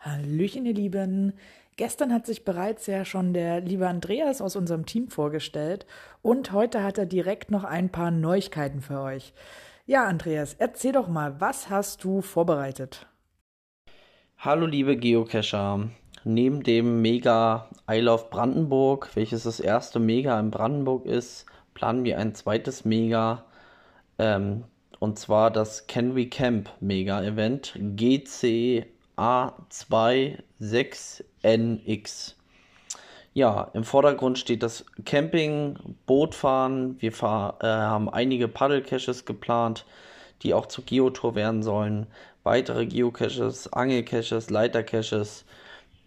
Hallöchen, ihr Lieben. Gestern hat sich bereits ja schon der liebe Andreas aus unserem Team vorgestellt und heute hat er direkt noch ein paar Neuigkeiten für euch. Ja, Andreas, erzähl doch mal, was hast du vorbereitet? Hallo liebe Geocacher. Neben dem Mega I Love Brandenburg, welches das erste Mega in Brandenburg ist, planen wir ein zweites Mega, ähm, und zwar das Can We Camp Mega Event GC A26NX. Ja, im Vordergrund steht das Camping, Bootfahren. Wir fahr, äh, haben einige Paddle-Caches geplant, die auch zur Geotour werden sollen. Weitere Geocaches, Angelcaches, Leitercaches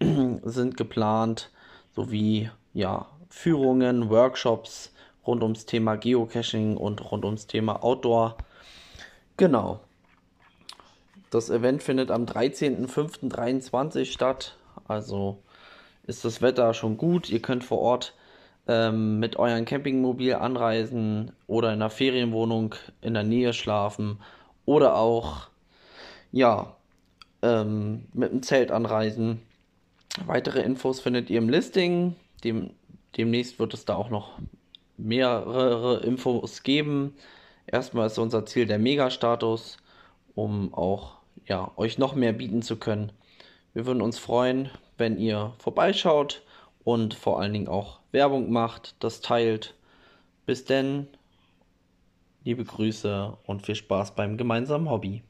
sind geplant, sowie ja, Führungen, Workshops rund ums Thema Geocaching und rund ums Thema Outdoor. Genau. Das Event findet am 13.05.23 statt. Also ist das Wetter schon gut. Ihr könnt vor Ort ähm, mit eurem Campingmobil anreisen oder in einer Ferienwohnung in der Nähe schlafen oder auch ja ähm, mit dem Zelt anreisen. Weitere Infos findet ihr im Listing. Dem, demnächst wird es da auch noch mehrere Infos geben. Erstmal ist unser Ziel der Mega-Status, um auch ja, euch noch mehr bieten zu können. Wir würden uns freuen, wenn ihr vorbeischaut und vor allen Dingen auch Werbung macht, das teilt. Bis denn, liebe Grüße und viel Spaß beim gemeinsamen Hobby.